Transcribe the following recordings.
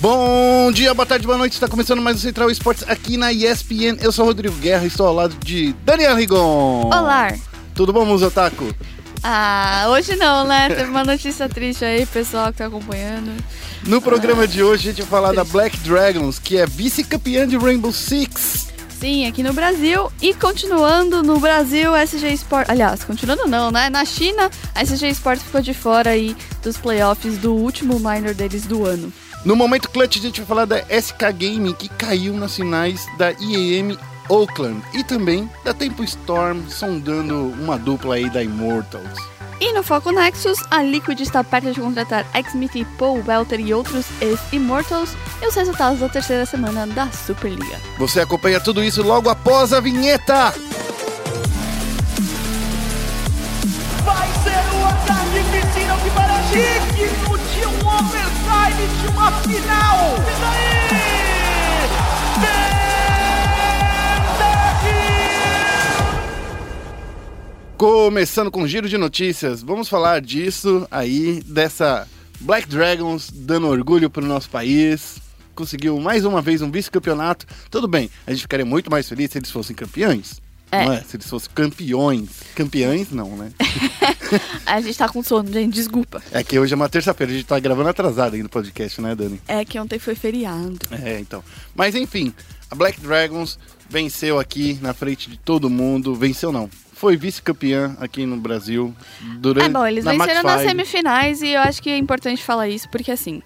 Bom dia, boa tarde, boa noite. Está começando mais o Central Esportes aqui na ESPN. Eu sou o Rodrigo Guerra e estou ao lado de Daniel Rigon. Olá. Tudo bom, Musotaco? Ah, hoje não, né? Teve uma notícia triste aí, pessoal que tá acompanhando. No programa ah, de hoje a gente vai falar triste. da Black Dragons, que é vice-campeã de Rainbow Six. Sim, aqui no Brasil. E continuando no Brasil, SG Sport. Aliás, continuando não, né? Na China, a SG Sport ficou de fora aí dos playoffs do último minor deles do ano. No momento clutch, a gente vai falar da SK Gaming, que caiu nas finais da IEM Oakland. E também da Tempo Storm, sondando uma dupla aí da Immortals. E no Foco Nexus, a Liquid está perto de contratar X-Meet, Paul Welter e outros ex-Immortals e os resultados da terceira semana da Superliga. Você acompanha tudo isso logo após a vinheta! Vai ser o ataque piscina que para um overtime de uma final! E? Começando com um giro de notícias, vamos falar disso aí, dessa Black Dragons dando orgulho para o nosso país. Conseguiu mais uma vez um vice-campeonato. Tudo bem, a gente ficaria muito mais feliz se eles fossem campeões. É. Não é? Se eles fossem campeões. Campeões, não, né? a gente tá com sono, gente, desculpa. É que hoje é uma terça-feira, a gente tá gravando atrasado aí no podcast, né, Dani? É que ontem foi feriado. É, então. Mas enfim, a Black Dragons venceu aqui na frente de todo mundo. Venceu não, foi vice-campeã aqui no Brasil durante. É bom, eles venceram nas semifinais e eu acho que é importante falar isso porque assim.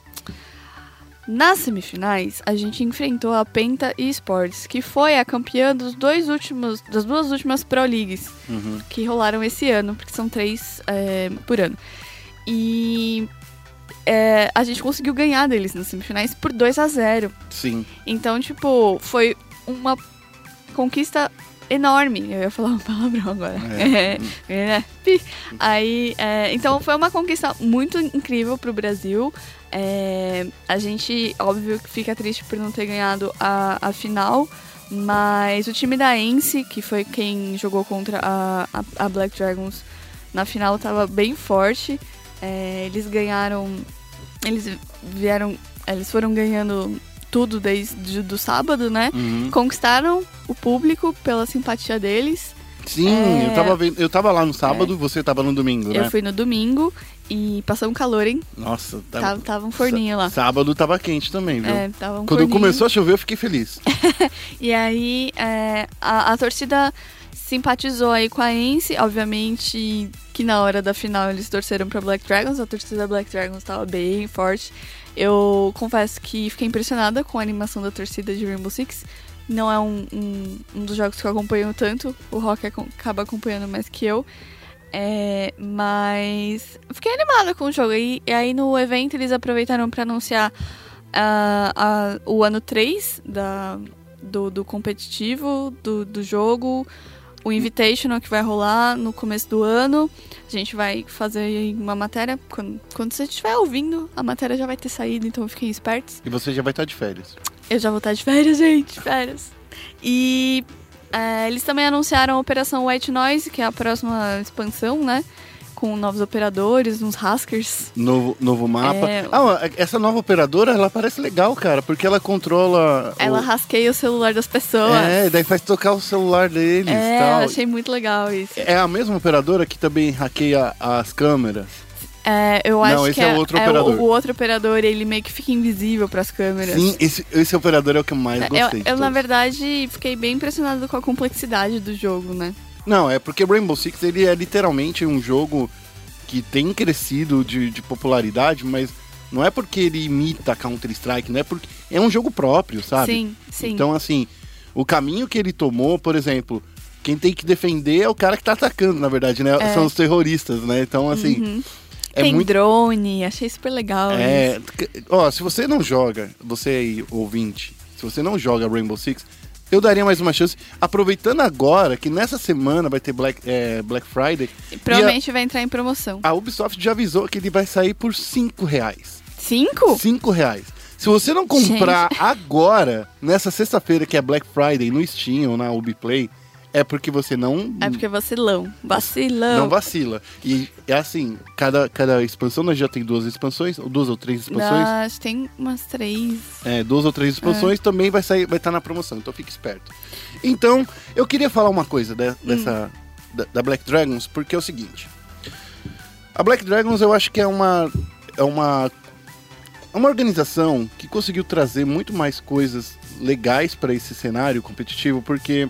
Nas semifinais, a gente enfrentou a Penta Esports, que foi a campeã dos dois últimos, das duas últimas Pro Leagues uhum. que rolaram esse ano, porque são três é, por ano. E é, a gente conseguiu ganhar deles nas semifinais por 2 a 0 Sim. Então, tipo, foi uma conquista enorme. Eu ia falar um palavrão agora. É. é. Né? Aí, é, então foi uma conquista muito incrível pro Brasil. É, a gente, óbvio, fica triste por não ter ganhado a, a final. Mas o time da Ence, que foi quem jogou contra a, a, a Black Dragons na final, estava bem forte. É, eles ganharam. Eles vieram. Eles foram ganhando tudo desde do sábado, né? Uhum. Conquistaram o público pela simpatia deles. Sim, é... eu, tava vendo, eu tava lá no sábado, é. você tava no domingo, né? Eu fui no domingo e passou um calor, hein? Nossa, tava, tava, tava um forninho lá. Sábado tava quente também, viu? É, tava um Quando forninho. começou a chover, eu fiquei feliz. e aí, é, a, a torcida simpatizou aí com a Ence, obviamente que na hora da final eles torceram para Black Dragons, a torcida da Black Dragons estava bem forte. Eu confesso que fiquei impressionada com a animação da torcida de Rainbow Six. Não é um, um, um dos jogos que eu acompanho tanto, o Rock acaba acompanhando mais que eu. É, mas fiquei animada com o jogo. E, e aí no evento eles aproveitaram para anunciar uh, uh, o ano 3 da, do, do competitivo do, do jogo o Invitational que vai rolar no começo do ano. A gente vai fazer uma matéria. Quando, quando você estiver ouvindo, a matéria já vai ter saído, então fiquem espertos. E você já vai estar de férias. Eu já vou estar de férias, gente. Férias. E é, eles também anunciaram a Operação White Noise, que é a próxima expansão, né? com novos operadores, uns Haskers. Novo, novo mapa. É... Ah, essa nova operadora, ela parece legal, cara, porque ela controla. Ela o... rasqueia o celular das pessoas. É, daí faz tocar o celular deles. É, tal. achei muito legal isso. É a mesma operadora que também hackeia as câmeras. É, eu acho Não, esse que é, é o outro operador. O, o, outro operador, ele meio que fica invisível para as câmeras. Sim, esse, esse operador é o que eu mais gostei. Eu, eu na verdade, fiquei bem impressionado com a complexidade do jogo, né? Não, é porque Rainbow Six ele é literalmente um jogo que tem crescido de, de popularidade, mas não é porque ele imita Counter-Strike, não é porque. É um jogo próprio, sabe? Sim, sim. Então, assim, o caminho que ele tomou, por exemplo, quem tem que defender é o cara que tá atacando, na verdade, né? É. São os terroristas, né? Então, assim. Uhum. É tem muito... drone, achei super legal. É. Isso. Ó, se você não joga, você aí, ouvinte, se você não joga Rainbow Six, eu daria mais uma chance. Aproveitando agora que nessa semana vai ter Black, é, Black Friday. E provavelmente a, vai entrar em promoção. A Ubisoft já avisou que ele vai sair por 5 reais. 5? 5 reais. Se você não comprar Gente. agora, nessa sexta-feira que é Black Friday, no Steam ou na Ubiplay, é porque você não É porque vacilão. Vacilão. não vacila. E é assim, cada, cada expansão nós já tem duas expansões, ou duas ou três expansões. Que tem umas três. É, duas ou três expansões também vai sair, vai estar na promoção, então fique esperto. Então, eu queria falar uma coisa de- dessa da, da Black Dragons, porque é o seguinte. A Black Dragons eu acho que é uma é uma é uma organização que conseguiu trazer muito mais coisas legais para esse cenário competitivo, porque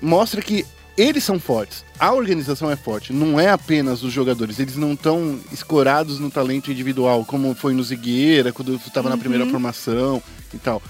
mostra que eles são fortes. A organização é forte, não é apenas os jogadores. Eles não estão escorados no talento individual, como foi no Zigueira, quando estava na primeira formação e tal.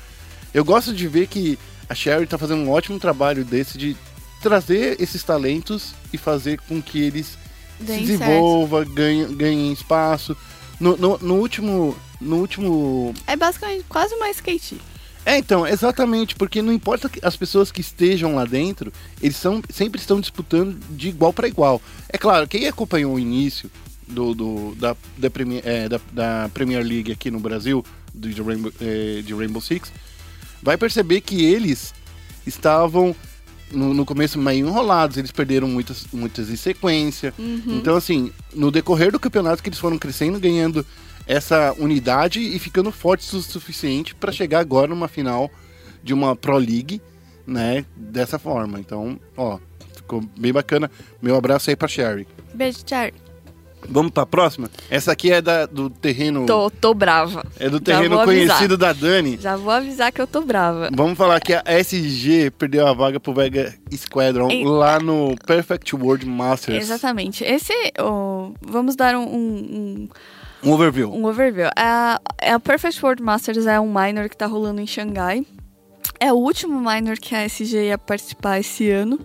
Eu gosto de ver que a Sherry está fazendo um ótimo trabalho desse de trazer esses talentos e fazer com que eles Deem se desenvolvam, ganhem, ganhem espaço. No, no, no último. No último É basicamente quase uma skate. É, então, exatamente, porque não importa que as pessoas que estejam lá dentro, eles são, sempre estão disputando de igual para igual. É claro, quem acompanhou o início do, do- da, da, Premier, é, da, da Premier League aqui no Brasil, do, de, Rainbow, é, de Rainbow Six, vai perceber que eles estavam no, no começo meio enrolados, eles perderam muitas, muitas em sequência. Então, assim, no decorrer do campeonato que eles foram crescendo, ganhando essa unidade e ficando fortes o suficiente para chegar agora numa final de uma Pro League, né? Dessa forma. Então, ó, ficou bem bacana. Meu abraço aí pra Sherry. Beijo, Char. Vamos pra próxima? Essa aqui é da, do terreno. Tô, tô brava. É do terreno conhecido da Dani. Já vou avisar que eu tô brava. Vamos falar que a SG perdeu a vaga pro Vega Squadron Ei. lá no Perfect World Masters. Exatamente. Esse, oh, vamos dar um, um, Um overview. um overview. A, a Perfect World Masters é um minor que tá rolando em Xangai. É o último minor que a SG ia participar esse ano.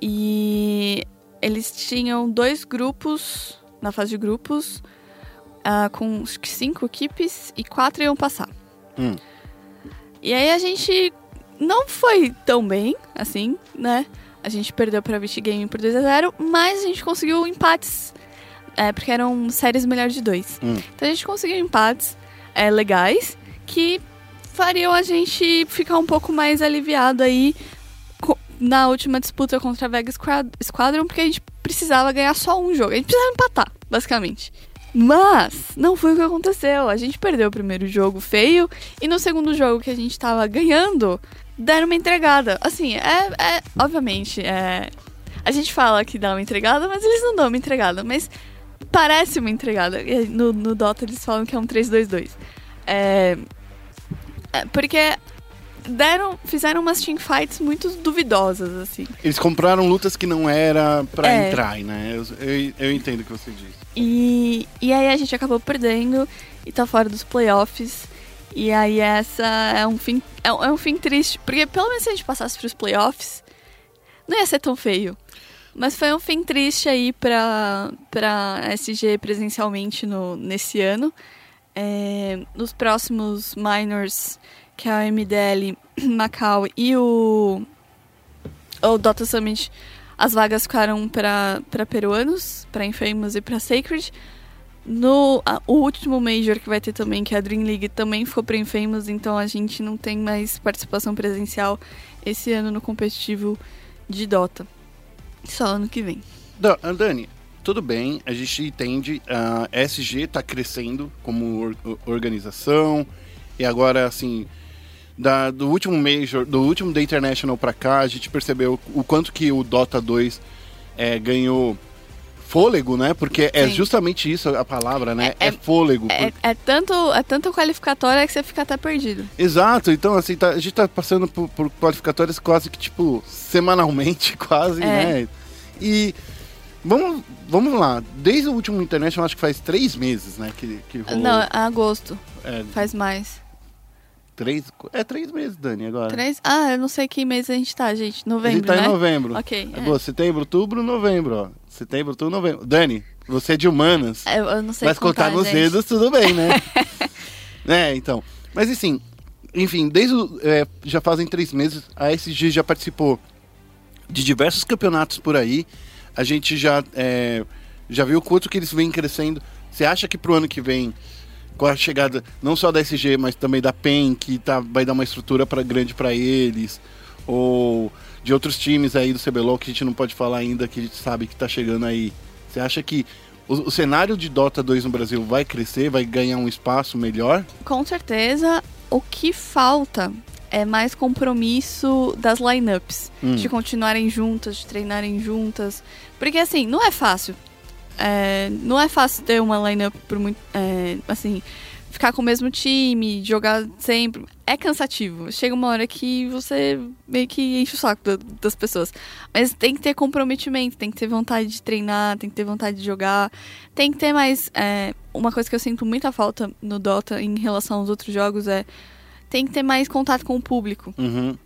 E eles tinham dois grupos, na fase de grupos, ah, com cinco equipes e quatro iam passar. Hum. E aí a gente não foi tão bem, assim, né? A gente perdeu pra Vichy Game por 2 a 0 mas a gente conseguiu empates. É, porque eram séries melhor de dois. Hum. Então a gente conseguiu empates é, legais que fariam a gente ficar um pouco mais aliviado aí na última disputa contra a Vega Squad- Squadron, porque a gente precisava ganhar só um jogo. A gente precisava empatar, basicamente. Mas não foi o que aconteceu. A gente perdeu o primeiro jogo feio e no segundo jogo que a gente tava ganhando, deram uma entregada. Assim, é, é obviamente, é, a gente fala que dá uma entregada, mas eles não dão uma entregada. Mas parece uma entregada. No, no Dota eles falam que é um 3-2-2. É, é, porque deram, fizeram umas teamfights muito duvidosas, assim. Eles compraram lutas que não era pra É. entrar, né? Eu, eu, eu entendo o que você diz. E, e aí a gente acabou perdendo e tá fora dos playoffs. E aí essa é um fim, é, é um fim triste. Porque pelo menos se a gente passasse pros playoffs, não ia ser tão feio. Mas foi um fim triste aí pra, pra SG presencialmente no, nesse ano. É, nos próximos minors, que é o MDL, Macau e o, o Dota Summit, as vagas ficaram para peruanos, para Infamous e para Sacred. No a- o último Major que vai ter também, que é a Dream League, também ficou para Infamous, então a gente não tem mais participação presencial esse ano no competitivo de Dota. Só ano que vem. Da- Dani, tudo bem, a gente entende, a SG tá crescendo como or- or- organização, e agora, assim, da- do último Major, do último The International pra cá, a gente percebeu o quanto que o Dota 2 é, ganhou fôlego, né? Porque é Sim. justamente isso a palavra, né? É- É, fôlego. É, é tanto, é tanto qualificatória que você fica até perdido. Exato, então assim, tá- a gente tá passando por, por qualificatórias quase que, tipo, semanalmente, quase, É. né? E vamos, vamos lá, desde o último International, acho que faz três meses, né, que, que rolou. Não, é agosto. É, Faz mais. três, é três meses, Dani, agora. Três? Ah, eu não sei que mês a gente tá, gente. a gente Novembro, tá né? em novembro. Ok. é. Agosto, setembro, outubro, novembro, ó. Setembro, outubro, novembro. Dani, você é de humanas. É, Eu, eu não sei Mas contar nos gente. dedos, tudo bem, né? é, então. Mas assim, enfim, desde o, é, já fazem três meses, a SG já participou de diversos campeonatos por aí. A gente já, é, já viu o quanto que eles vêm crescendo. Você acha que pro ano que vem, com a chegada não só da SG, mas também da PEN, que tá, vai dar uma estrutura pra, grande para eles, ou de outros times aí do CBLOL que a gente não pode falar ainda, que a gente sabe que tá chegando aí. Você acha que o, o cenário de Dota 2 no Brasil vai crescer, vai ganhar um espaço melhor? Com certeza, o que falta é mais compromisso das lineups, Hum. de continuarem juntas, de treinarem juntas. Porque assim, não é fácil. É, não é fácil ter uma lineup por muito. é, assim, ficar com o mesmo time, jogar sempre. É cansativo. Chega uma hora que você meio que enche o saco da- das pessoas. Mas tem que ter comprometimento, tem que ter vontade de treinar, tem que ter vontade de jogar. Tem que ter mais. é, uma coisa que eu sinto muita falta no Dota em relação aos outros jogos é. Tem que ter mais contato com o público. Uhum,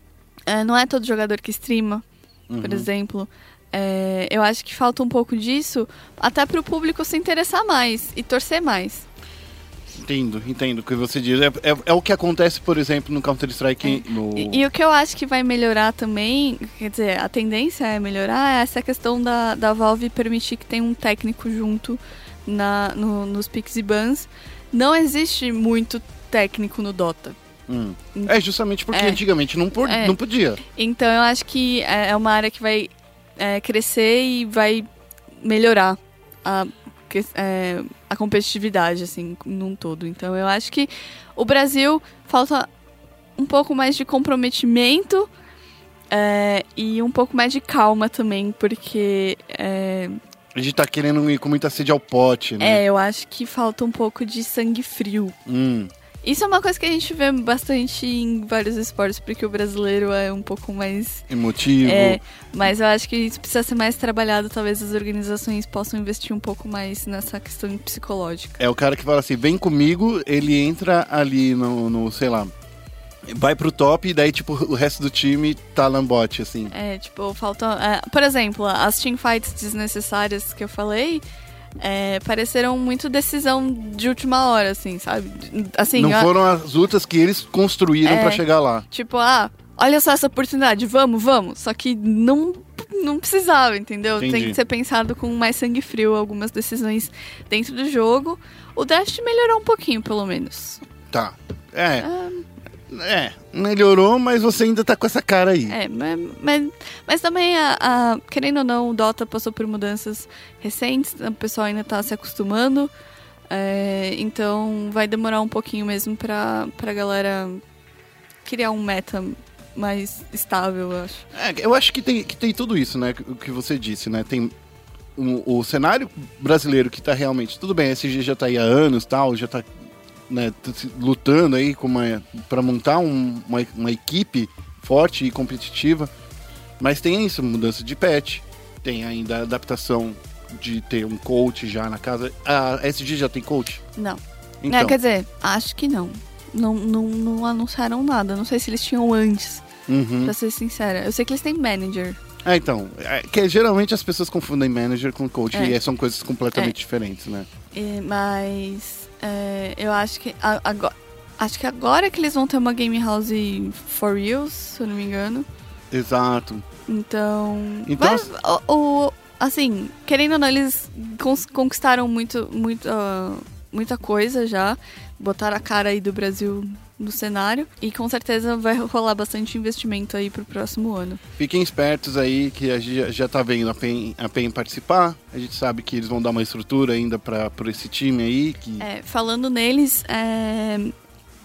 É, não é todo jogador que streama, uhum. por exemplo. É, eu acho que falta um pouco disso, até para o público se interessar mais e torcer mais. Entendo, entendo o que você diz. É, é, é o que acontece, por exemplo, no Counter-Strike. No... E, e o que eu acho que vai melhorar também, quer dizer, a tendência é melhorar, é essa questão da, da Valve permitir que tenha um técnico junto na, no- nos picks e bans. Não existe muito técnico no Dota. Hum. É justamente porque É. antigamente não, por- É. não podia. Então eu acho que é é uma área que vai é, crescer e vai melhorar a, que- é, a competitividade, assim, num todo. Então eu acho que o Brasil falta um pouco mais de comprometimento é, e um pouco mais de calma também, porque é, A gente tá querendo ir com muita sede ao pote, né? é, eu acho que falta um pouco de sangue frio. Hum. Isso é uma coisa que a gente vê bastante em vários esportes, porque o brasileiro é um pouco mais Emotivo. É, mas eu acho que isso precisa ser mais trabalhado. Talvez as organizações possam investir um pouco mais nessa questão psicológica. É o cara que fala assim, vem comigo, ele entra ali no, no, sei lá, vai pro top e daí, tipo, o resto do time tá lambote, assim. É, tipo, falta. é, por exemplo, as teamfights desnecessárias que eu falei. É, pareceram muito decisão de última hora, assim, sabe? Assim, não ó, foram as lutas que eles construíram É. pra chegar lá. tipo, ah, olha só essa oportunidade, vamos, vamos. Só que não, não precisava, entendeu? Tem Entendi. que ser pensado com mais sangue frio algumas decisões dentro do jogo. O draft melhorou um pouquinho, pelo menos. Tá. É. Ah, É, melhorou, mas você ainda tá com essa cara aí. É, mas, mas, mas também, a, a- querendo ou não, o Dota passou por mudanças recentes, o pessoal ainda tá se acostumando. é, então vai demorar um pouquinho mesmo pra, pra galera criar um meta mais estável, eu acho. É, eu acho que tem, que tem tudo isso, né? O que você disse, né? Tem o, o cenário brasileiro que tá realmente. Tudo bem, a SG já tá aí há anos tal, já tá né, lutando aí com uma, pra montar um- uma, uma equipe forte e competitiva. Mas tem isso, mudança de patch. Tem ainda a adaptação de ter um coach já na casa. A SG já tem coach? Não. Então, Não, quer dizer, acho que não. Não, não. não anunciaram nada. Não sei se eles tinham antes, uhum. pra ser sincera. Eu sei que eles têm manager. É, então, é, que geralmente as pessoas confundem manager com coach É. e são coisas completamente É. diferentes, né? É, mas é, eu acho que agora, acho que agora que eles vão ter uma game house for reals, se eu não me engano. Exato. Então, Então, mas, o, o- assim, querendo ou não, eles conquistaram muito, muito, ah, muita coisa já, botaram a cara aí do Brasil no cenário e com certeza vai rolar bastante investimento aí pro próximo ano. Fiquem espertos aí que a gente já- tá vendo a PEN, a PEN participar. A gente sabe que eles vão dar uma estrutura ainda para esse time aí. Que... É, falando neles, é,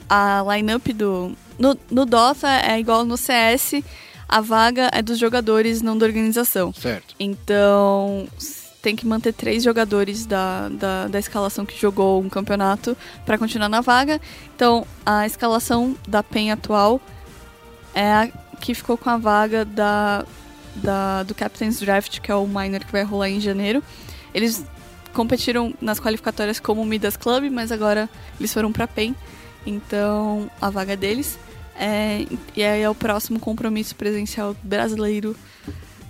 a lineup do. No, no Dota é igual no CS, a vaga é dos jogadores, não da organização. Certo. Então tem que manter três jogadores da, da, da escalação que jogou um campeonato para continuar na vaga. Então a escalação da PEN atual é a que ficou com a vaga da, da, do Captain's Draft, que é o minor que vai rolar em janeiro. Eles competiram nas qualificatórias como Midas Club, mas agora eles foram para PEN. Então a vaga é deles. É, e aí é o próximo compromisso presencial brasileiro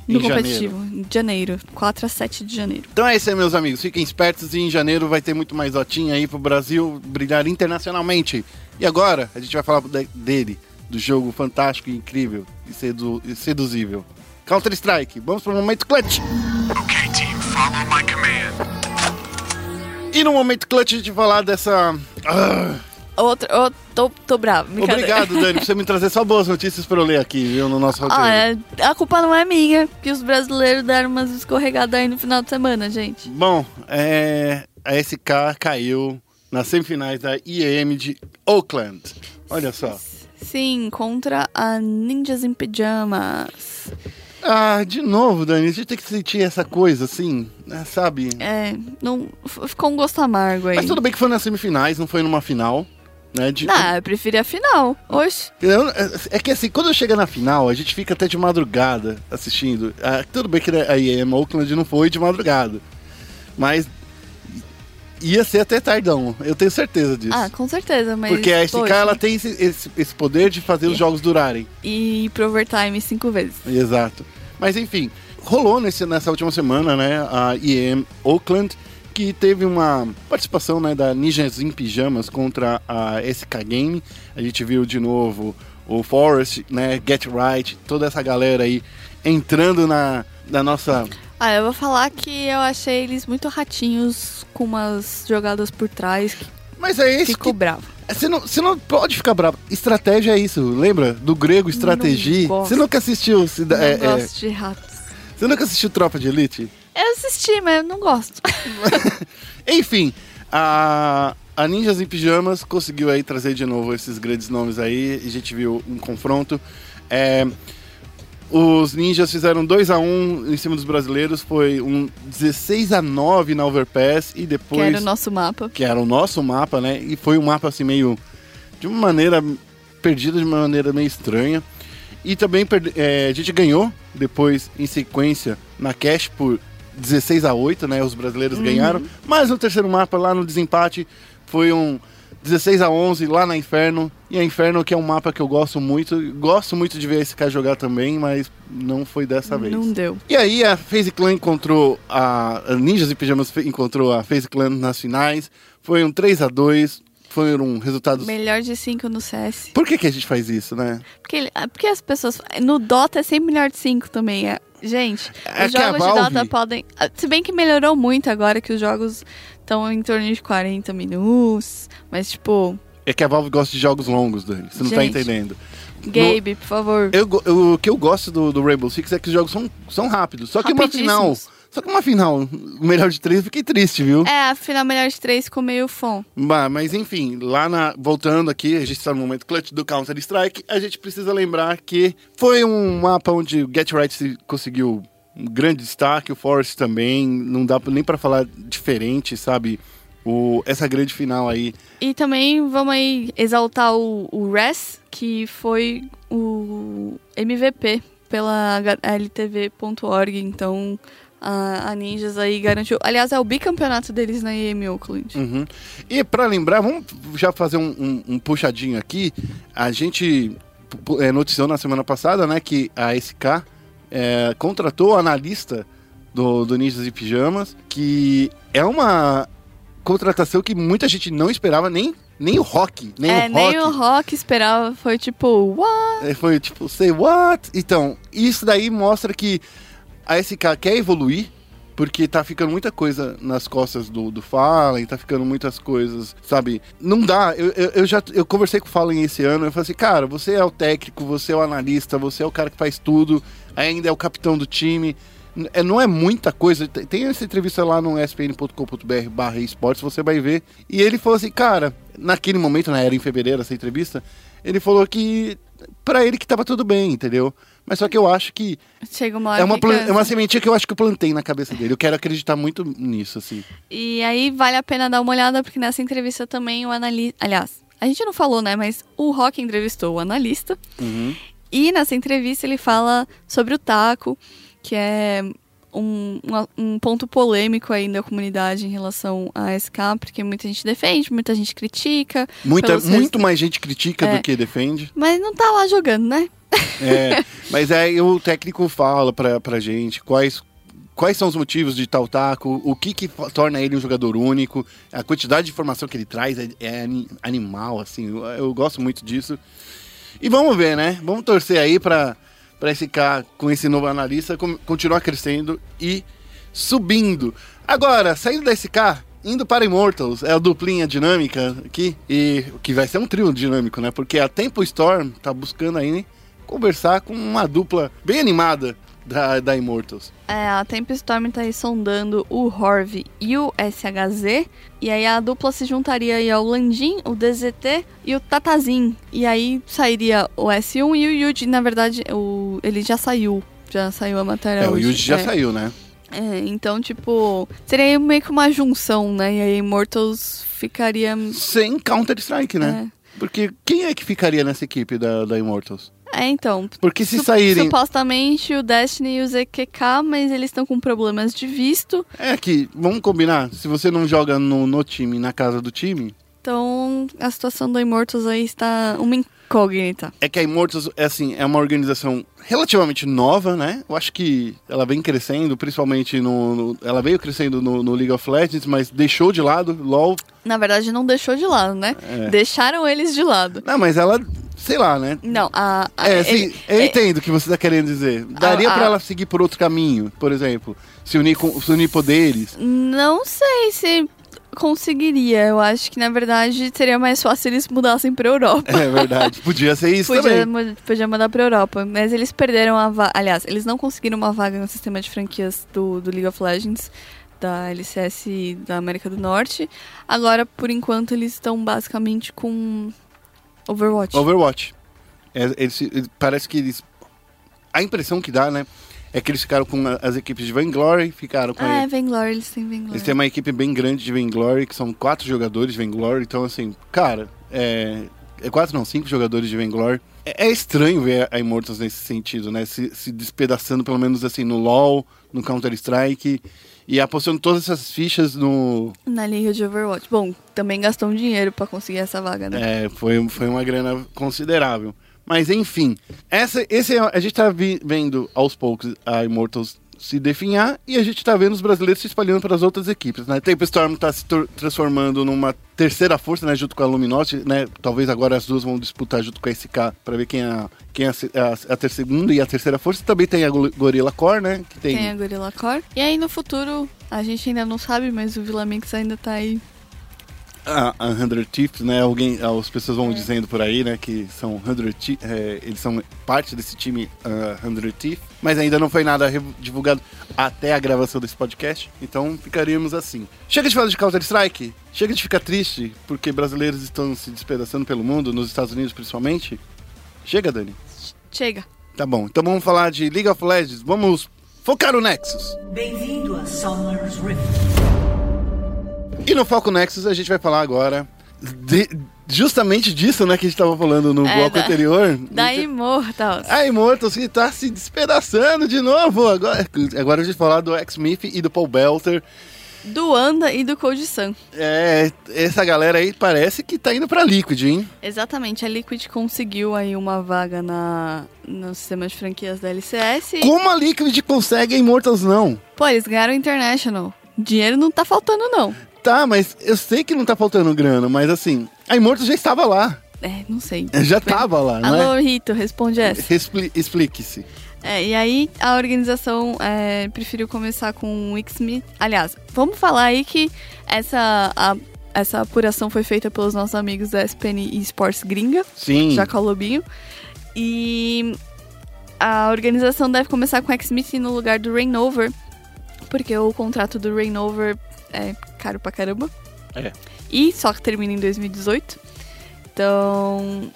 no Em competitivo, em janeiro, 4 a 7 de janeiro. Então é isso aí, meus amigos. Fiquem espertos e em janeiro vai ter muito mais Dotinha aí pro Brasil brilhar internacionalmente. E agora a gente vai falar de- dele, do jogo fantástico e incrível e, sedu e seduzível. Counter-Strike. Vamos pro momento clutch. Okay, team, follow my command. E no momento clutch a gente falar dessa. ah, Outro, eu tô, tô bravo. Obrigado, Dani, por você me trazer só boas notícias pra eu ler aqui, viu, no nosso roteiro. Ah, é, a culpa não é minha, que os brasileiros deram umas escorregadas aí no final de semana, gente. Bom, é, a SK caiu nas semifinais da IEM de Oakland. Olha só. Sim, contra a Ninjas em Pijamas. Ah, de novo, Dani, a gente tem que sentir essa coisa assim, né, sabe? É, não, ficou um gosto amargo aí. Mas tudo bem que foi nas semifinais, não foi numa final. Né, de, Não, eu preferi a final. Oxe. Eu- é que assim, quando chega na final, a gente fica até de madrugada assistindo. Ah, tudo bem que a IEM Oakland não foi de madrugada. Mas ia ser até tardão, eu tenho certeza disso. Ah, com certeza, mas. Porque a SK poxa, ela tem esse, esse- esse poder de fazer os jogos durarem. E pro overtime cinco vezes. Exato. Mas enfim, rolou nesse, nessa última semana, né, a IEM Oakland, que teve uma participação né, da Ninjas em Pijamas contra a SK Game. A gente viu de novo o Forest, né, Get Right, toda essa galera aí entrando na, na nossa. Ah, eu vou falar que eu achei eles muito ratinhos com umas jogadas por trás. que Mas é isso Ficou que. bravo. Você não, você não pode ficar bravo. Estratégia é isso, lembra? Do grego estratégia. Você nunca assistiu. Não é, é, gosto de ratos. você nunca assistiu Tropa de Elite? Eu assisti, mas eu não gosto. Enfim, a, a Ninjas em Pijamas conseguiu aí trazer de novo esses grandes nomes aí. E a gente viu um confronto. É, os ninjas fizeram 2 a 1 em cima dos brasileiros. Foi um 16 a 9 na Overpass. E Que depois. era o nosso mapa. que era o nosso mapa, né? E foi um mapa assim meio. De uma maneira. Perdida de uma maneira meio estranha. E também é, a gente ganhou depois em sequência na Cash por 16 a 8, né? Os brasileiros ganharam. Mas no terceiro mapa, lá no desempate, foi um 16 a 11 lá na Inferno. E a Inferno, que é um mapa que eu gosto muito. Gosto muito de ver esse cara jogar também, mas não foi dessa vez. Não deu. E aí a FaZe Clan encontrou a, a Ninjas e Pijamas encontrou a FaZe Clan nas finais. Foi um 3 a 2 foram resultados. Melhor de cinco no CS. Por que, que a gente faz isso, né? Porque, ah, porque as pessoas. No Dota é sempre melhor de 5 também. É. Gente, É os jogos de Valve- Dota podem. ah, Se bem que melhorou muito agora que os jogos estão em torno de 40 minutos. Mas, tipo, É que a Valve gosta de jogos longos, Dani. Você não tá Gente. entendendo. Gabe, por favor. Eu, eu- o que eu gosto do, do Rainbow Six é que os jogos são, são rápidos. Só que uma final. Só que uma final, melhor de três, eu fiquei triste, viu? É, a final melhor de 3 ficou meio fom. Bah, mas enfim, lá na. Voltando aqui, a gente está no momento clutch do Counter-Strike, a gente precisa lembrar que foi um mapa onde o Get Right se- conseguiu um grande destaque, o Forest também, não dá nem pra falar diferente, sabe? O, essa grande final aí. E também vamos aí exaltar o, o Res, que foi o MVP pela LTV.org. Então a, a Ninjas aí garantiu. Aliás, é o bicampeonato deles na EM Oakland. Uhum. E pra lembrar, vamos já fazer um, um- um puxadinho aqui. A gente é, noticiou na semana passada, né, que a SK é, contratou o analista do, do Ninjas e Pijamas, que é uma contratação que muita gente não esperava, nem, nem o Rock, nem é, o nem Rock. o Rock esperava. Foi tipo, what? É, Foi tipo, say what? Então, isso daí mostra que a SK quer evoluir, porque tá ficando muita coisa nas costas do, do Fallen, tá ficando muitas coisas, sabe? Não dá. Eu, eu, eu já eu conversei com o Fallen esse ano, eu falei assim, cara, você é o técnico, você é o analista, você é o cara que faz tudo, ainda é o capitão do time. É, não é muita coisa. Tem- essa entrevista lá no spn.com.br barra esportes, você vai ver. E ele falou assim, cara, naquele momento, né, era em fevereiro essa entrevista, ele falou que pra ele que tava tudo bem, entendeu? Mas só que eu acho que Chega uma hora é uma, é uma sementinha que eu acho que eu plantei na cabeça dele. Eu quero acreditar muito nisso, assim. E aí vale a pena dar uma olhada, porque nessa entrevista também o analista. Aliás, a gente não falou, né? Mas o Rock entrevistou o analista. Uhum. E nessa entrevista ele fala sobre o taco, que é um, um ponto polêmico aí da comunidade em relação à SK, porque muita gente defende, muita gente critica, Muita, muito mais gente critica É. do que defende. mas não tá lá jogando, né? É, mas aí o técnico fala pra, pra gente quais, quais são os motivos de tal taco, o que, que torna ele um jogador único, a quantidade de informação que ele traz é, é ani- animal, assim, eu, eu gosto muito disso. E vamos ver, né? Vamos torcer aí pra esse cara, com esse novo analista, continuar crescendo e subindo. Agora, saindo da SK indo para Immortals, é a duplinha dinâmica aqui, e que vai ser um trio dinâmico, né? Porque a Tempo Storm tá buscando aí conversar com uma dupla bem animada da, da Immortals. É, a Tempestorm tá aí sondando o Horv e o SHZ. E aí a dupla se juntaria aí ao Landin, o DZT e o Tatazin. E aí sairia o S1 e o Yuji. Na verdade, o, ele já saiu. Já saiu a matéria É, o hoje. Yuji já É. saiu, né? É, então, tipo, seria meio que uma junção, né? E aí Immortals ficaria. Sem Counter-Strike, né? Porque quem é que ficaria nessa equipe da, da Immortals? É, então. Porque se saírem. Supostamente o Destiny e o ZQK, mas eles estão com problemas de visto. É que, vamos combinar, se você não joga no, no time, na casa do time, Então a situação da Immortals aí está uma incógnita. é que a Immortals é assim, é uma organização relativamente nova, né? Eu acho que ela vem crescendo, principalmente no. no- ela veio crescendo no, no League of Legends, mas deixou de lado, LOL. Na verdade, não deixou de lado, né? É. Deixaram eles de lado. Não, mas ela, sei lá, né? Não, a. a- É, sim, eu é- entendo o que você tá querendo dizer. Daria A- pra a- ela seguir por outro caminho, por exemplo, se unir com se unir poderes. Não sei se conseguiria. Eu acho que, na verdade, seria mais fácil eles mudassem pra Europa. É verdade. Podia ser isso Podia, também. podia mandar pra Europa. Mas eles perderam a vaga. Aliás, eles não conseguiram uma vaga no sistema de franquias do, do League of Legends, da LCS da América do Norte. Agora, por enquanto, eles estão basicamente com Overwatch. Overwatch. É, eles- parece que eles. A impressão que dá, né? É que eles ficaram com as equipes de Vainglory, ficaram com. ah, a- é Vainglory, eles têm Vainglory. Eles têm uma equipe bem grande de Vainglory, que são quatro jogadores de Vainglory. Então, assim, cara, é. é quatro, não, cinco jogadores de Vainglory. É, é estranho ver a Immortals nesse sentido, né? Se, se despedaçando, pelo menos assim, no LoL, no Counter-Strike. E apostando todas essas fichas no. Na liga de Overwatch. Bom, também gastou um dinheiro pra conseguir essa vaga, né? É, foi, foi uma grana considerável. Mas enfim, essa, esse é- a gente tá vi- vendo aos poucos a Immortals se definhar e a gente tá vendo os brasileiros se espalhando para as outras equipes, né? Tempo Storm tá se transformando numa terceira força, né, junto com a Luminosity, né? Talvez agora as duas vão disputar junto com a SK para ver quem é a, quem é a, a, a segunda e a terceira força. Também tem a Go- Gorilla Core, né? Que tem, Tem a Gorilla Core. E aí no futuro, a gente ainda não sabe, mas o Villa Mix ainda tá aí. A, a 100 Thieves, né? Alguém, as pessoas É. vão dizendo por aí, né? Que são 100 Thie- é, eles são parte desse time uh, 100 Thieves, mas ainda não foi nada divulgado até a gravação desse podcast, então ficaríamos assim. Chega de falar de Counter-Strike, chega de ficar triste porque brasileiros estão se despedaçando pelo mundo, nos Estados Unidos principalmente. Chega, Dani. Chega. Tá bom, então vamos falar de League of Legends, vamos focar no Nexus. Bem-vindo a Summer's Rift. E no Foco Nexus a gente vai falar agora de- justamente disso, né, que a gente tava falando no É, bloco da- anterior. Da Immortals. A Immortals que tá se despedaçando de novo. Agora, agora a gente falar do X-Smith e do Paul Belter. Do Anda e do Cold Sun. É, essa galera aí parece que tá indo pra Liquid, hein? Exatamente, a Liquid conseguiu aí uma vaga na, no sistema de franquias da LCS. Como a Liquid consegue a Immortals não? Pô, eles ganharam o International. Dinheiro não tá faltando, não. Tá, mas eu sei que não tá faltando grana, mas assim, a Immortals já estava lá. É, não sei. Já tava lá, não Alô, é? Rito, responde essa. Expli- Explique-se. É, e aí a organização é, preferiu começar com o X-Smith. Aliás, vamos falar aí que essa, a- essa apuração foi feita pelos nossos amigos da SPN Esports Gringa, Sim. o Lobinho. E a organização deve começar com o X-Smith no lugar do Rainover, porque o contrato do Rainover é caro pra caramba. É. E só que termina em 2018. Então.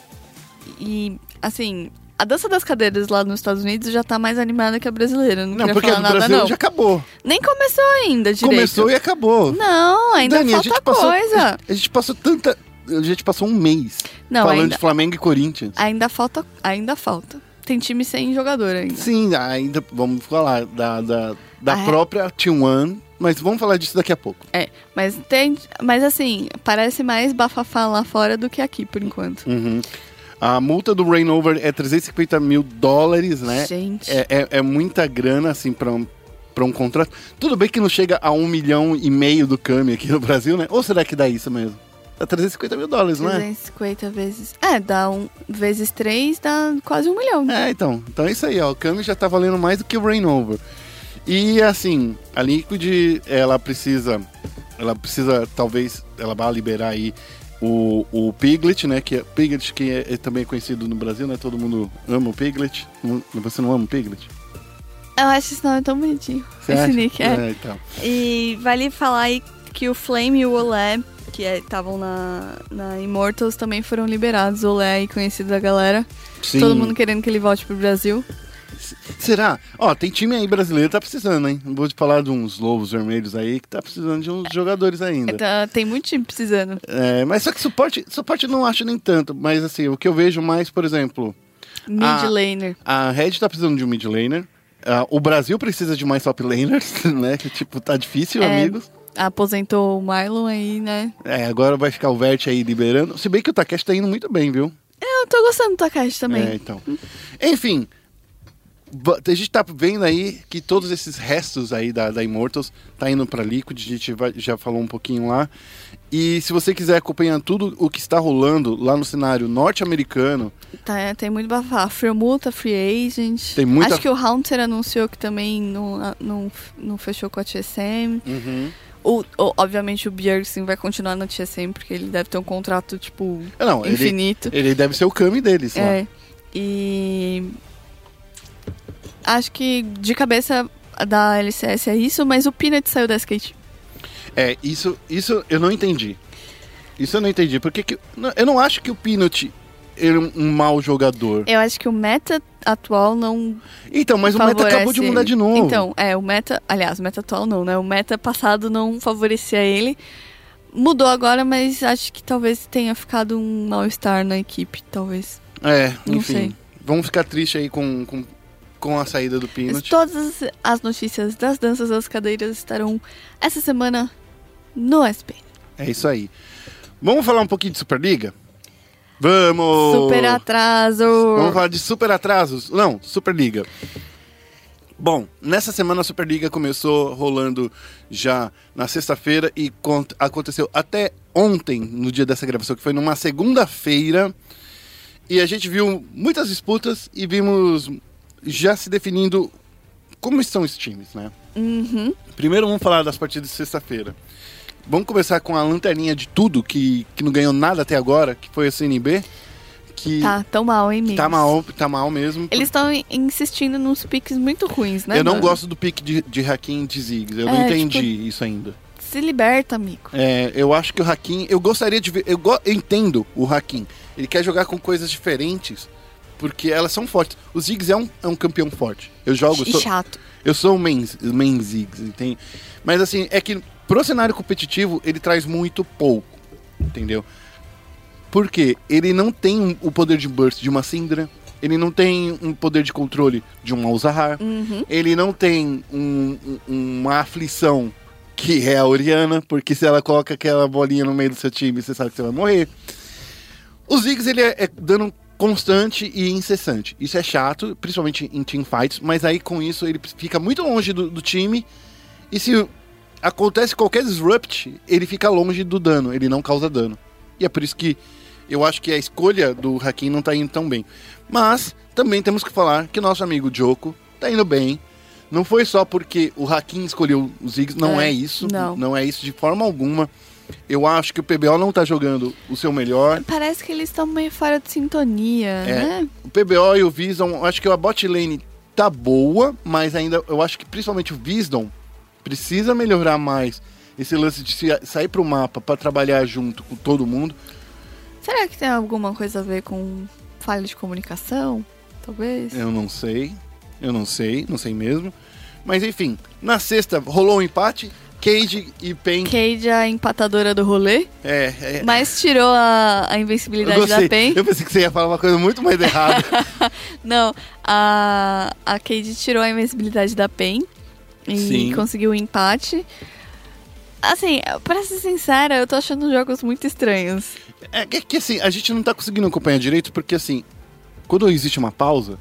E, assim, a dança das cadeiras lá nos Estados Unidos já tá mais animada que a brasileira. Não, Não, queria porque falar no nada, Brasil não. já acabou. Nem começou ainda direito. Começou e acabou. Não, ainda Dani, a falta gente passou, coisa. A gente passou tanta. A gente passou um mês Não, falando ainda, de Flamengo e Corinthians. ainda falta. Ainda falta. Tem time sem jogador ainda. Sim, ainda vamos falar da, da, da Ah, é? própria T1, mas vamos falar disso daqui a pouco. É, mas tem. Mas assim, parece mais bafafá lá fora do que aqui, por enquanto. Uhum. A multa do Rainover é 350 mil dólares, né? Gente. É, é, é muita grana, assim, pra um, pra um contrato. Tudo bem que não chega a um milhão e meio do Kami aqui no Brasil, né? Ou será que dá isso mesmo? Dá 350 mil dólares, não é? 350 vezes. É, dá um. Vezes 3 dá quase um milhão. É, então. Então é isso aí, ó. O Kami já tá valendo mais do que o Rainover. E assim, a Liquid, ela precisa ela precisa, talvez, ela vai liberar aí o, o Piglet, né? Que é, Piglet que é, é também conhecido no Brasil, né? Todo mundo ama o Piglet. Você não ama o Piglet? Eu acho esse nome tão bonitinho. Você esse acha? nick, é. então. E vale falar aí que o Flame e o Olé, que estavam na, na Immortals, também foram liberados. O Olé aí conhecido da galera. Sim. Todo mundo querendo que ele volte pro Brasil. Será? Ó, tem time aí brasileiro que tá precisando, hein? Vou te falar de uns lobos vermelhos aí que tá precisando de uns jogadores ainda. Tá- tem muito time precisando. É, mas só que suporte, suporte não acho nem tanto. Mas assim, o que eu vejo mais, por exemplo, Mid laner. a Red tá precisando de um mid laner. ah, o Brasil precisa de mais top laners, né? Que tipo, tá difícil, É. amigos. Aposentou o Marlon aí, né? É, agora vai ficar o Vert aí liberando. Se bem que o Takeshi tá indo muito bem, viu? Eu tô gostando do Takashi também. É, então. Enfim, a gente tá vendo aí que todos esses restos aí da, da Immortals tá indo pra Liquid, a gente vai- já falou um pouquinho lá. E se você quiser acompanhar tudo o que está rolando lá no cenário norte-americano, Tá, tem muito bafá. Fremuta, tá Free Agent. Tem muita- Acho que o Haunter anunciou que também não, não, não fechou com a TSM. O, o- obviamente o Bjergsen vai continuar na TSM, porque ele deve ter um contrato, tipo, não, ele, infinito. ele deve ser o Kami deles lá. É. E. Acho que de cabeça da LCS é isso, mas o Peanut saiu da skate. É, isso, isso eu não entendi. Isso eu não entendi. Porque que, eu não acho que o Peanut ele é um, mau jogador. Eu acho que o meta atual não Então, mas o meta acabou de mudar ele. de novo. Então, é, o meta. Aliás, o meta atual não, né? O meta passado não favorecia ele. Mudou agora, mas acho que talvez tenha ficado um mal-estar na equipe, talvez. É, Não enfim. sei. Vamos ficar triste aí com, com, com a saída do Peanut. todas as notícias das danças das cadeiras estarão essa semana no SP. É isso aí. Vamos falar um pouquinho de Superliga? Vamos! Super atraso! Vamos falar de super atrasos? Não, Superliga. Bom, nessa semana a Superliga começou rolando já na sexta-feira e con- aconteceu até ontem, no dia dessa gravação, que foi numa segunda-feira. E a gente viu muitas disputas e vimos já se definindo como estão os times, né? Uhum. Primeiro vamos falar das partidas de sexta-feira. Vamos começar com a lanterninha de tudo, que, que não ganhou nada até agora, que foi a CNB. Que Tá, tão mal, hein, amigos? tá mal, tá mal mesmo. Eles estão insistindo nos piques muito ruins, né? eu não mano? gosto do pique de, de Hakim de Ziggs. Eu não É, entendi isso ainda. Se liberta, amigo. É, eu acho que o Hakim. Eu gostaria de ver. Eu, go- eu entendo o Hakim. Ele quer jogar com coisas diferentes. Porque elas são fortes. O Ziggs é um, é um campeão forte. Eu jogo. E sou- chato. Eu sou o main, main Ziggs, entende? Mas assim, é que pro cenário competitivo, ele traz muito pouco, entendeu? Porque ele não tem um- o poder de burst de uma Syndra, ele não tem um poder de controle de um Malzahar, Uhum. ele não tem um- um- uma aflição que é a Oriana, porque se ela coloca aquela bolinha no meio do seu time, você sabe que você vai morrer. O Ziggs, ele é, é dano constante e incessante. Isso é chato, principalmente em teamfights, mas aí com isso ele fica muito longe do, do time. E se acontece qualquer disrupt, ele fica longe do dano, ele não causa dano. E é por isso que eu acho que a escolha do Hakim não tá indo tão bem. Mas também temos que falar que nosso amigo Joko tá indo bem. Não foi só porque o Hakim escolheu os Ziggs, não é, É, isso. não. é isso de forma alguma. Eu acho que o PBO não tá jogando o seu melhor. Parece que eles estão meio fora de sintonia, É. né? O PBO e o Visdom, acho que a bot lane tá boa, mas ainda eu acho que principalmente o Visdom precisa melhorar mais esse lance de sair pro mapa pra trabalhar junto com todo mundo. Será que tem alguma coisa a ver com falha de comunicação? Talvez. Eu não sei, eu não sei, não sei mesmo. Mas enfim, na sexta rolou um empate, Cage e Pen. Cade é a empatadora do rolê, É, é, mas tirou a, a invencibilidade da PEN. Eu pensei que você ia falar uma coisa muito mais errada. Não, a, a Cade tirou a invencibilidade da PEN e Sim. conseguiu o empate. Assim, pra ser sincera, eu tô achando os jogos muito estranhos. É que, que, assim, a gente não tá conseguindo acompanhar direito, porque assim, quando existe uma pausa,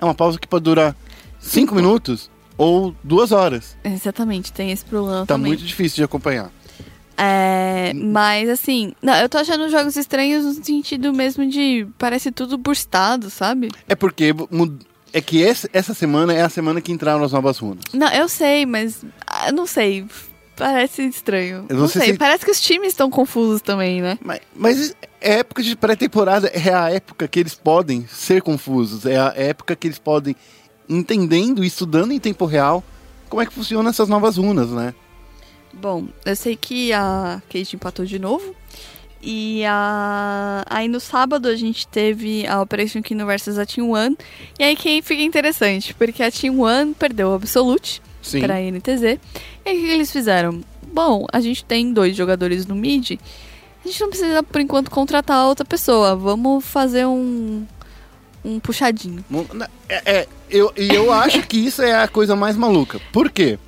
é uma pausa que pode durar cinco minutos ou duas horas. Exatamente, tem esse problema Tá também. muito difícil de acompanhar. É, mas assim, não, eu tô achando os jogos estranhos no sentido mesmo de parece tudo burstado, sabe? É porque é que esse- essa semana é a semana que entraram as novas runas. Não, eu sei, mas ah, eu não sei. Parece estranho. Eu Não, não sei sei, se- parece que os times estão confusos também, né? Mas, mas é época de pré-temporada é a época que eles podem ser confusos, é a época que eles podem, entendendo e estudando em tempo real, como é que funcionam essas novas runas, né? Bom, eu sei que a Kate empatou de novo. E a... aí no sábado a gente teve a Operation Kino versus a Team One. E aí que fica interessante, porque a Team One perdeu o Absolute Sim. para a NTZ. E aí o que eles fizeram? Bom, a gente tem dois jogadores no mid. A gente não precisa, por enquanto, contratar outra pessoa. Vamos fazer um, um puxadinho. É, é, eu, e eu acho que isso é a coisa mais maluca. Por quê?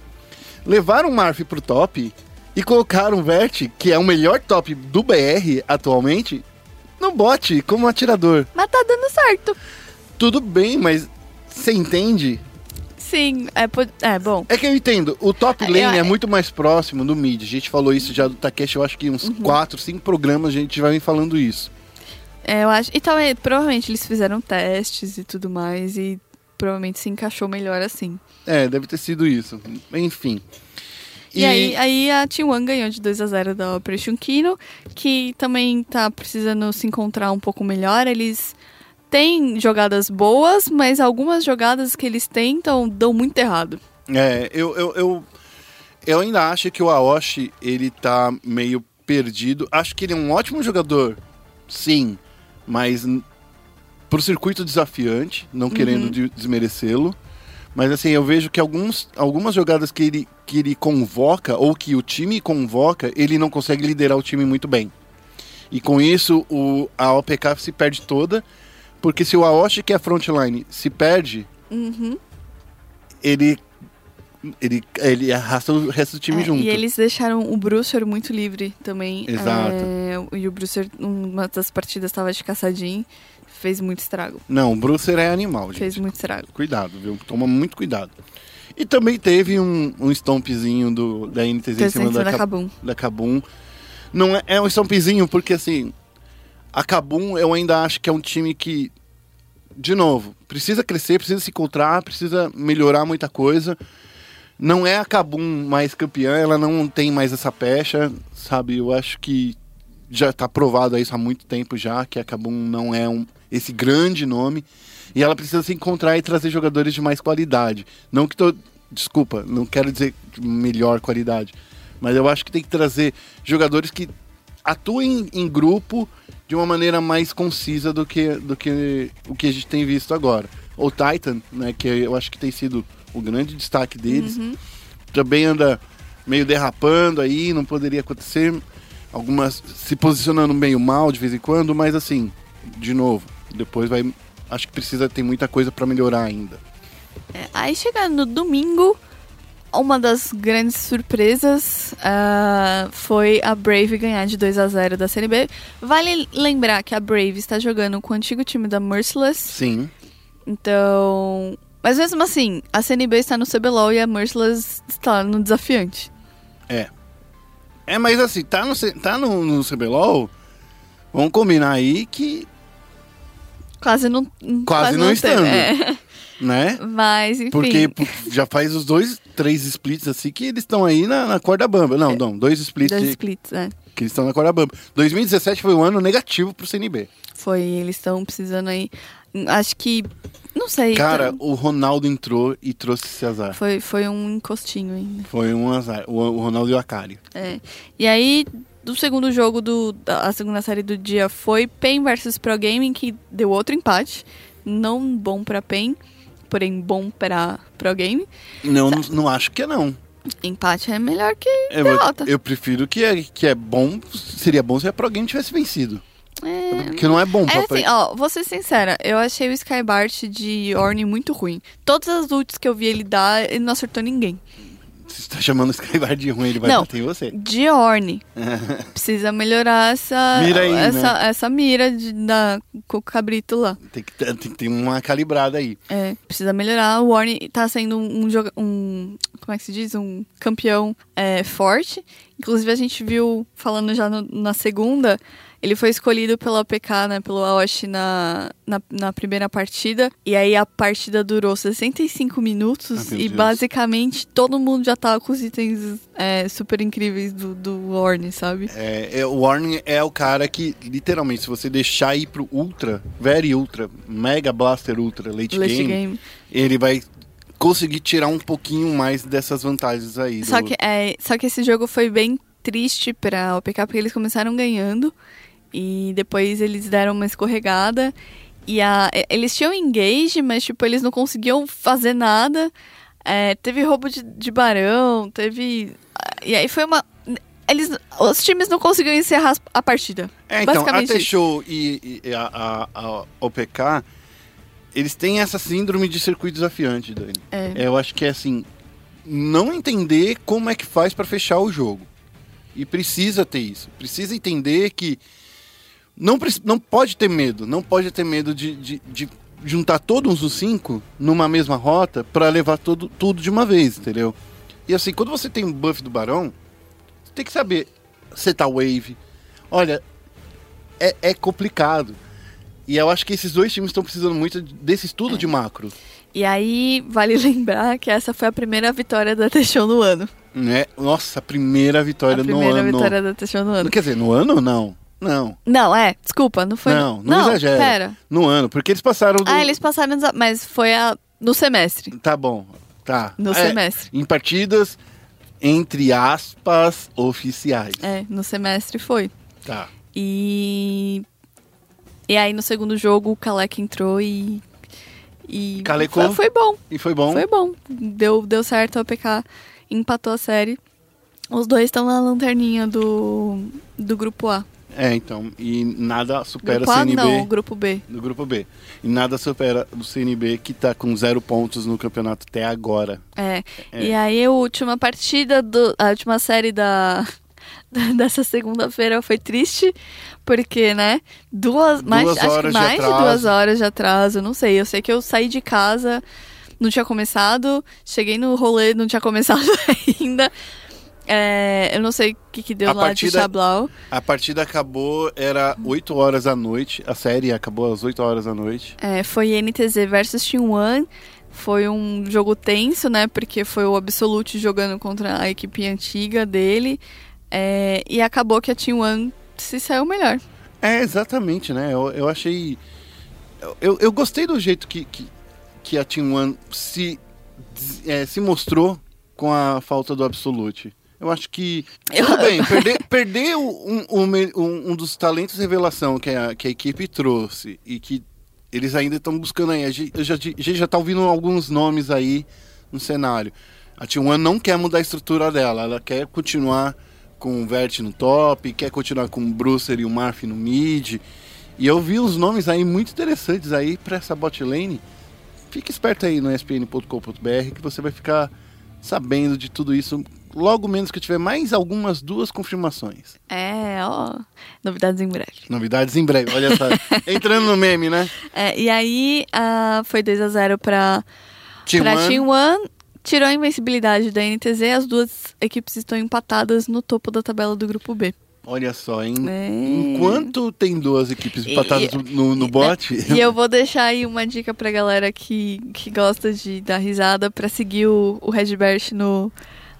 Levaram o Marf pro top e colocaram o Vert, que é o melhor top do BR atualmente, no bot como atirador. Mas tá dando certo. Tudo bem, mas você entende? Sim, é, é bom. É que eu entendo, o top É, lane eu- é muito mais próximo do mid. A gente falou isso já do Takeshi, eu acho que uns Uhum. 4, 5 programas a gente vai vir falando isso. É, eu acho. E também, provavelmente eles fizeram testes e tudo mais e provavelmente se encaixou melhor assim. É, deve ter sido isso. Enfim. E, aí, aí a T1 ganhou de 2 a 0 da Operation Kino, que também tá precisando se encontrar um pouco melhor. Eles têm jogadas boas, mas algumas jogadas que eles tentam dão muito errado. É, eu, eu, eu, eu ainda acho que o Aoshi, ele tá meio perdido. Acho que ele é um ótimo jogador, sim, mas pro circuito desafiante, não querendo de- desmerecê-lo. Mas assim, eu vejo que alguns, algumas jogadas que ele, que ele convoca, ou que o time convoca, ele não consegue liderar o time muito bem. E com isso, o, a OPK se perde toda, porque se o Aoshi, que é frontline, se perde, Uhum. ele ele, ele arrasta o resto do time É, junto. E eles deixaram o Brucer muito livre também. Exato. É, e o Brucer, uma das partidas, estava de caçadinho, fez muito estrago. Não, o Brucer é animal, gente. Fez muito estrago. Cuidado, viu? Toma muito cuidado. E também teve um, um stompzinho do, da NTZ em cima da, da Kabum. da Kabum. Não é, é um stompzinho porque, assim, a Kabum eu ainda acho que é um time que, de novo, precisa crescer, precisa se encontrar, precisa melhorar muita coisa. Não é a Kabum mais campeã, ela não tem mais essa pecha, sabe? Eu acho que já tá provado isso há muito tempo já, que a Kabum não é um, esse grande nome. E ela precisa se encontrar e trazer jogadores de mais qualidade. Não que tô. Desculpa, não quero dizer melhor qualidade. Mas eu acho que tem que trazer jogadores que atuem em grupo de uma maneira mais concisa do que, do que o que a gente tem visto agora. O Titan, né, que eu acho que tem sido o grande destaque deles, também anda meio derrapando aí, não poderia acontecer. Algumas se posicionando meio mal de vez em quando, mas assim, de novo, depois vai. Acho que precisa ter muita coisa para melhorar ainda. É, aí chega no domingo, uma das grandes surpresas ah, foi a Brave ganhar de 2 a 0 da CNB. Vale lembrar que a Brave está jogando com o antigo time da Merciless, Sim. então. Mas mesmo assim, a CNB está no CBLOL e a Merciless está no desafiante. É. É, mas assim, tá no, tá no, no CBLOL, vamos combinar aí que, Quase não. Quase não teve, estando. é. né? Mas, enfim. Porque já faz os dois, três splits assim que eles estão aí na, na corda bamba. Não, não, dois splits Dois de- splits, é. que eles estão na corda bamba. 2017 foi um ano negativo pro CNB. Foi, eles estão precisando aí. Acho que. Não sei. Cara, tá- o Ronaldo entrou e trouxe esse azar. foi, foi um encostinho ainda. Foi um azar. O, o Ronaldo e o Akari. É. E aí, do segundo jogo, do, da segunda série do dia foi PEN versus Pro Gaming, que deu outro empate. Não bom pra PEN, porém bom pra Pro Game. Não, não, não acho que é não. Empate é melhor que Eu, derrota. eu prefiro que é, que é bom, seria bom se a Pro Game tivesse vencido. É, Porque não é bom É pra assim, ó, vou ser sincera, eu achei o Skybart de Orne muito ruim. Todas as ults que eu vi ele dar, ele não acertou ninguém. Você tá chamando o Skyward de ruim, ele vai Não. bater em você. De Orne. Precisa melhorar essa Mira aí, essa, né? essa mira de, da, com o cabrito lá. Tem que, ter- tem que ter uma calibrada aí. É, precisa melhorar. O Warren tá sendo um, um como é que se diz? Um campeão é, forte. Inclusive, a gente viu, falando já no- na segunda, Ele foi escolhido pela OPK, né, pelo Aoshi na, na, na primeira partida. E aí a partida durou 65 minutos Ah, e Deus. basicamente todo mundo já tava com os itens é, super incríveis do, do Orne, sabe? É, é, o Warning é o cara que, literalmente, se você deixar ir pro Ultra, Very Ultra, Mega Blaster Ultra, Late, Late game, game. ele vai conseguir tirar um pouquinho mais dessas vantagens aí. Só do- que, é, só que esse jogo foi bem triste pra OPK, porque eles começaram ganhando e depois eles deram uma escorregada. E a, eles tinham engage, mas tipo, eles não conseguiam fazer nada. É, teve roubo de, de barão, teve. E aí foi uma. Eles, os times não conseguiam encerrar a partida. É, então, a. T-Show e, e a, a, a OPK, eles têm essa síndrome de circuito desafiante, Dani. É. Eu acho que é assim, não entender como é que faz pra fechar o jogo. E precisa ter isso. Precisa entender que não, não pode ter medo. Não pode ter medo de, de, de juntar todos os cinco numa mesma rota pra levar todo, tudo de uma vez, entendeu? E assim, quando você tem um buff do Barão, você tem que saber setar wave. Olha, é, é complicado. E eu acho que esses dois times estão precisando muito desse estudo de macro. E aí, vale lembrar que essa foi a primeira vitória da T-Show no ano. Né? Nossa, a primeira vitória a primeira no ano. vitória da T-Show no ano. Quer dizer, no ano não. Não. Não, é, desculpa, não foi. Não, não exagera. Pera. No ano, porque eles passaram do. Ah, eles passaram, mas foi a, no semestre. Tá bom. Tá. No É, semestre. Em partidas, entre aspas, oficiais. É, no semestre foi. Tá. E. E aí no segundo jogo o Kalec entrou e. E. Calecou? Foi, foi bom. E foi bom. Foi bom. Deu, deu certo, a OPK empatou a série. Os dois estão na lanterninha do, do grupo A. É, então. E nada supera Grupo o A CNB. não, grupo B. Do grupo B. E nada supera o CNB que tá com zero pontos no campeonato até agora. É. É. E aí a última partida, do, a última série da, dessa segunda-feira foi triste, porque, né, duas, mais, acho que de mais de, atraso. duas horas de atraso, não sei. Eu sei que eu saí de casa, não tinha começado, cheguei no rolê, não tinha começado ainda. É, eu não sei o que, que deu A lá partida- de Chablau. A partida acabou, era 8 horas da noite. A série acabou às 8 horas da noite. É, foi NTZ versus Team One. Foi um jogo tenso, né? Porque foi o Absolute jogando contra a equipe antiga dele. É, e acabou que a Team One se saiu melhor. É, exatamente, né? Eu, eu achei. Eu, eu gostei do jeito que, que, que a Team One se, é, se mostrou com a falta do Absolute. Eu acho que. Eu- Tudo bem, perder, perder um, um, um- dos talentos revelação que a, que a equipe trouxe e que eles ainda estão buscando aí. A gente já, já tá ouvindo alguns nomes aí no cenário. A T1 não quer mudar a estrutura dela, ela quer continuar com o Vert no top, quer continuar com o Brucer e o Marf no mid. E eu vi uns nomes aí muito interessantes aí para essa bot lane. Fique esperto aí no espn.com.br que você vai ficar sabendo de tudo isso logo menos que eu tiver mais algumas duas confirmações. É, ó. Novidades em breve. Novidades em breve, olha só. Entrando no meme, né? É, e aí ah, foi 2 a 0 pra, Team pra One. Team One. Tirou a invencibilidade da NTZ. As duas equipes estão empatadas no topo da tabela do grupo B. Olha só, hein? É. Enquanto tem duas equipes empatadas e- no, no bot, E eu vou deixar aí uma dica pra galera que, que gosta de dar risada pra seguir o, o Redbert no,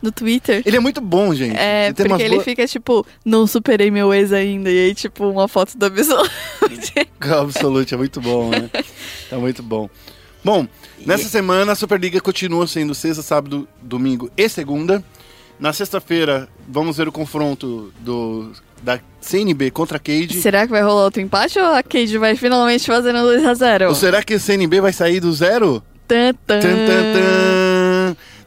no Twitter. ele é muito bom, gente. É, Ele porque ele boas- fica tipo, não superei meu ex ainda. E aí, tipo, uma foto do Absolute. Absolute, é muito bom, né? É muito bom. Bom, nessa semana a Superliga continua sendo sexta, sábado, domingo e segunda. Na sexta-feira, vamos ver o confronto do, da CNB contra a Cade. Será que vai rolar outro empate ou a Cade vai finalmente fazer no 2x0? Ou será que a CNB vai sair do zero? Tan, tan. Tan, tan, tan.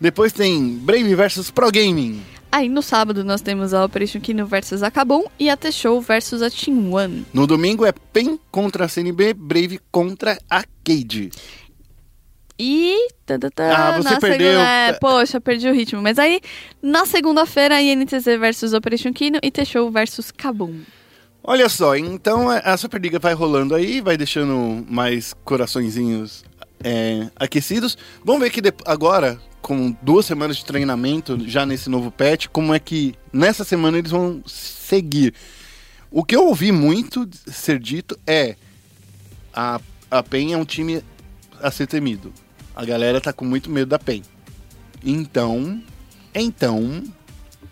Depois tem Brave versus Pro Gaming. Aí no sábado nós temos a Operation Kino versus a Kabum e a T-Show versus a Team One. No domingo é PEN contra a CNB, Brave contra a Cade. E. tan, Ah, você perdeu. Segunda, é, poxa, perdi o ritmo. Mas aí, na segunda-feira, INTZ versus Operation Kino e T-Show versus Kabum. Olha só, então a Superliga vai rolando aí, vai deixando mais coraçõezinhos é, aquecidos. Vamos ver que agora, com duas semanas de treinamento, já nesse novo patch, como é que nessa semana eles vão seguir. O que eu ouvi muito ser dito é a, a PEN é um time a ser temido. A galera tá com muito medo da PEN. Então, então,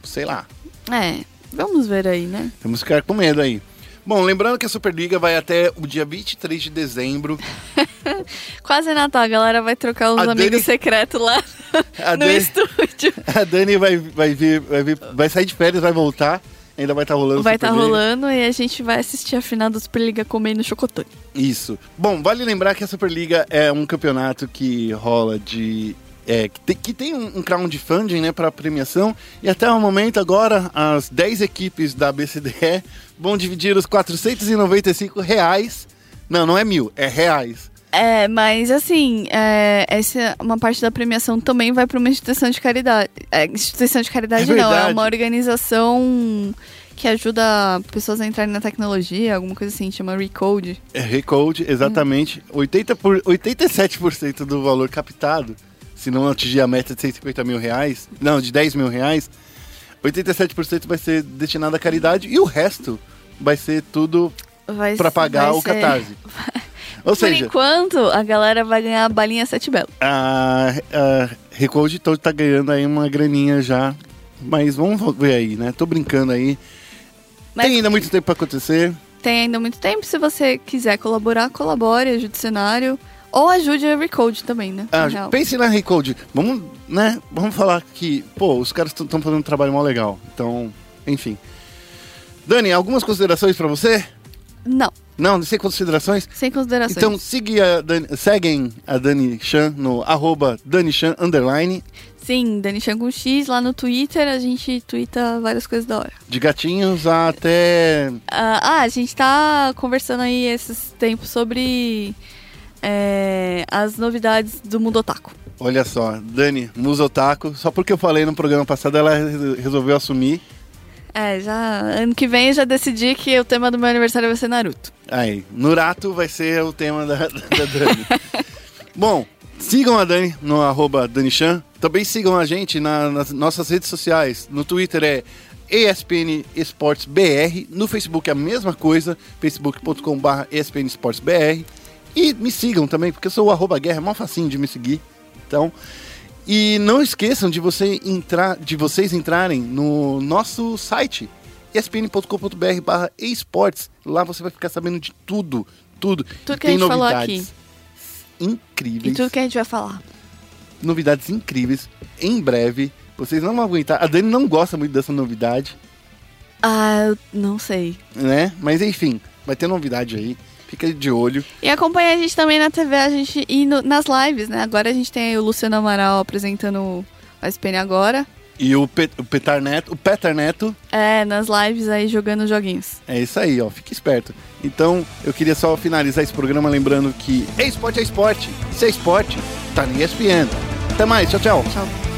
sei lá. É, vamos ver aí, né? Temos que ficar com medo aí. Bom, lembrando que a Superliga vai até o dia 23 de dezembro. Quase Natal, a galera vai trocar os A amigos Dani- secretos lá no Dani- estúdio. A Dani vai, vai, vir, vai, vir, vai sair de férias, vai voltar. Ainda vai estar rolando. Vai estar Superliga. rolando e a gente vai assistir a final da Superliga comendo chocotone. Isso. Bom, vale lembrar que a Superliga é um campeonato que rola de. é, que, tem, que tem um, um crowdfunding né, para premiação. E até o momento, agora, as 10 equipes da BCDE vão dividir os 495 reais. Não, não é mil, é reais. É, mas assim, é, essa uma parte da premiação também vai para uma instituição de caridade. É, instituição de caridade É não, é uma organização que ajuda pessoas a entrarem na tecnologia, alguma coisa assim, chama Recode. É Recode, exatamente. 80 por, 87% do valor captado, se não atingir a meta de 150 mil reais, não, de 10 mil reais, 87% vai ser destinado à caridade e o resto vai ser tudo para pagar vai o ser- catarse. Ou Por seja, enquanto, a galera vai ganhar a balinha Sete Belo. a, a Recode todo tá ganhando aí uma graninha já. Mas vamos ver aí, né? Tô brincando aí. Mas Tem ainda muito tempo pra acontecer. tem ainda muito tempo. Se você quiser colaborar, colabore, ajude o cenário. Ou ajude a Recode também, né? Ah, pense na Recode. Vamos, né? Vamos falar que, pô, os caras estão fazendo um trabalho mó legal. Então, enfim. Dani, algumas considerações pra você? Não, Não, sem considerações? sem considerações. Então, siga a Dani, seguem a Dani Chan no arroba Dani Chan underline Sim, Dani Chan com X lá no Twitter, a gente twitta várias coisas da hora. de gatinhos até Ah, ah, a gente tá conversando aí esses tempos sobre é, as novidades do mundo otaku. Olha só, Dani, Musa Otaku, só porque eu falei no programa passado, ela re- resolveu assumir. É, já ano que vem já decidi que o tema do meu aniversário vai ser Naruto. Aí, Nurato vai ser o tema da, da Dani. Bom, sigam a Dani no arroba DaniChan. Também sigam a gente na- nas nossas redes sociais. No Twitter é ESPN Esportes BR. No Facebook é a mesma coisa, facebook.com.br ESPN Esportes BR. E me sigam também, porque eu sou o arroba guerra, é mó facinho de me seguir. Então, e não esqueçam de, você entrar, de vocês entrarem no nosso site, espn.com.br barra esportes. Lá você vai ficar sabendo de tudo, tudo. Tudo E que a tem gente falou E incríveis. tudo que a gente vai falar. Novidades incríveis. Em breve. Vocês não vão aguentar. A Dani não gosta muito dessa novidade, Ah, eu não sei. né? Mas enfim, vai ter novidade aí. Fica de olho. E acompanha a gente também na TV, a gente e no- nas lives, né? Agora a gente tem o Luciano Amaral apresentando o SPN agora. E o, o Petar Neto, o Petar Neto, É, nas lives aí jogando joguinhos. é isso aí, ó. Fique esperto. Então, eu queria só finalizar esse programa lembrando que é esporte é esporte. Se é esporte, tá no ESPN. Até mais, tchau, tchau. Tchau.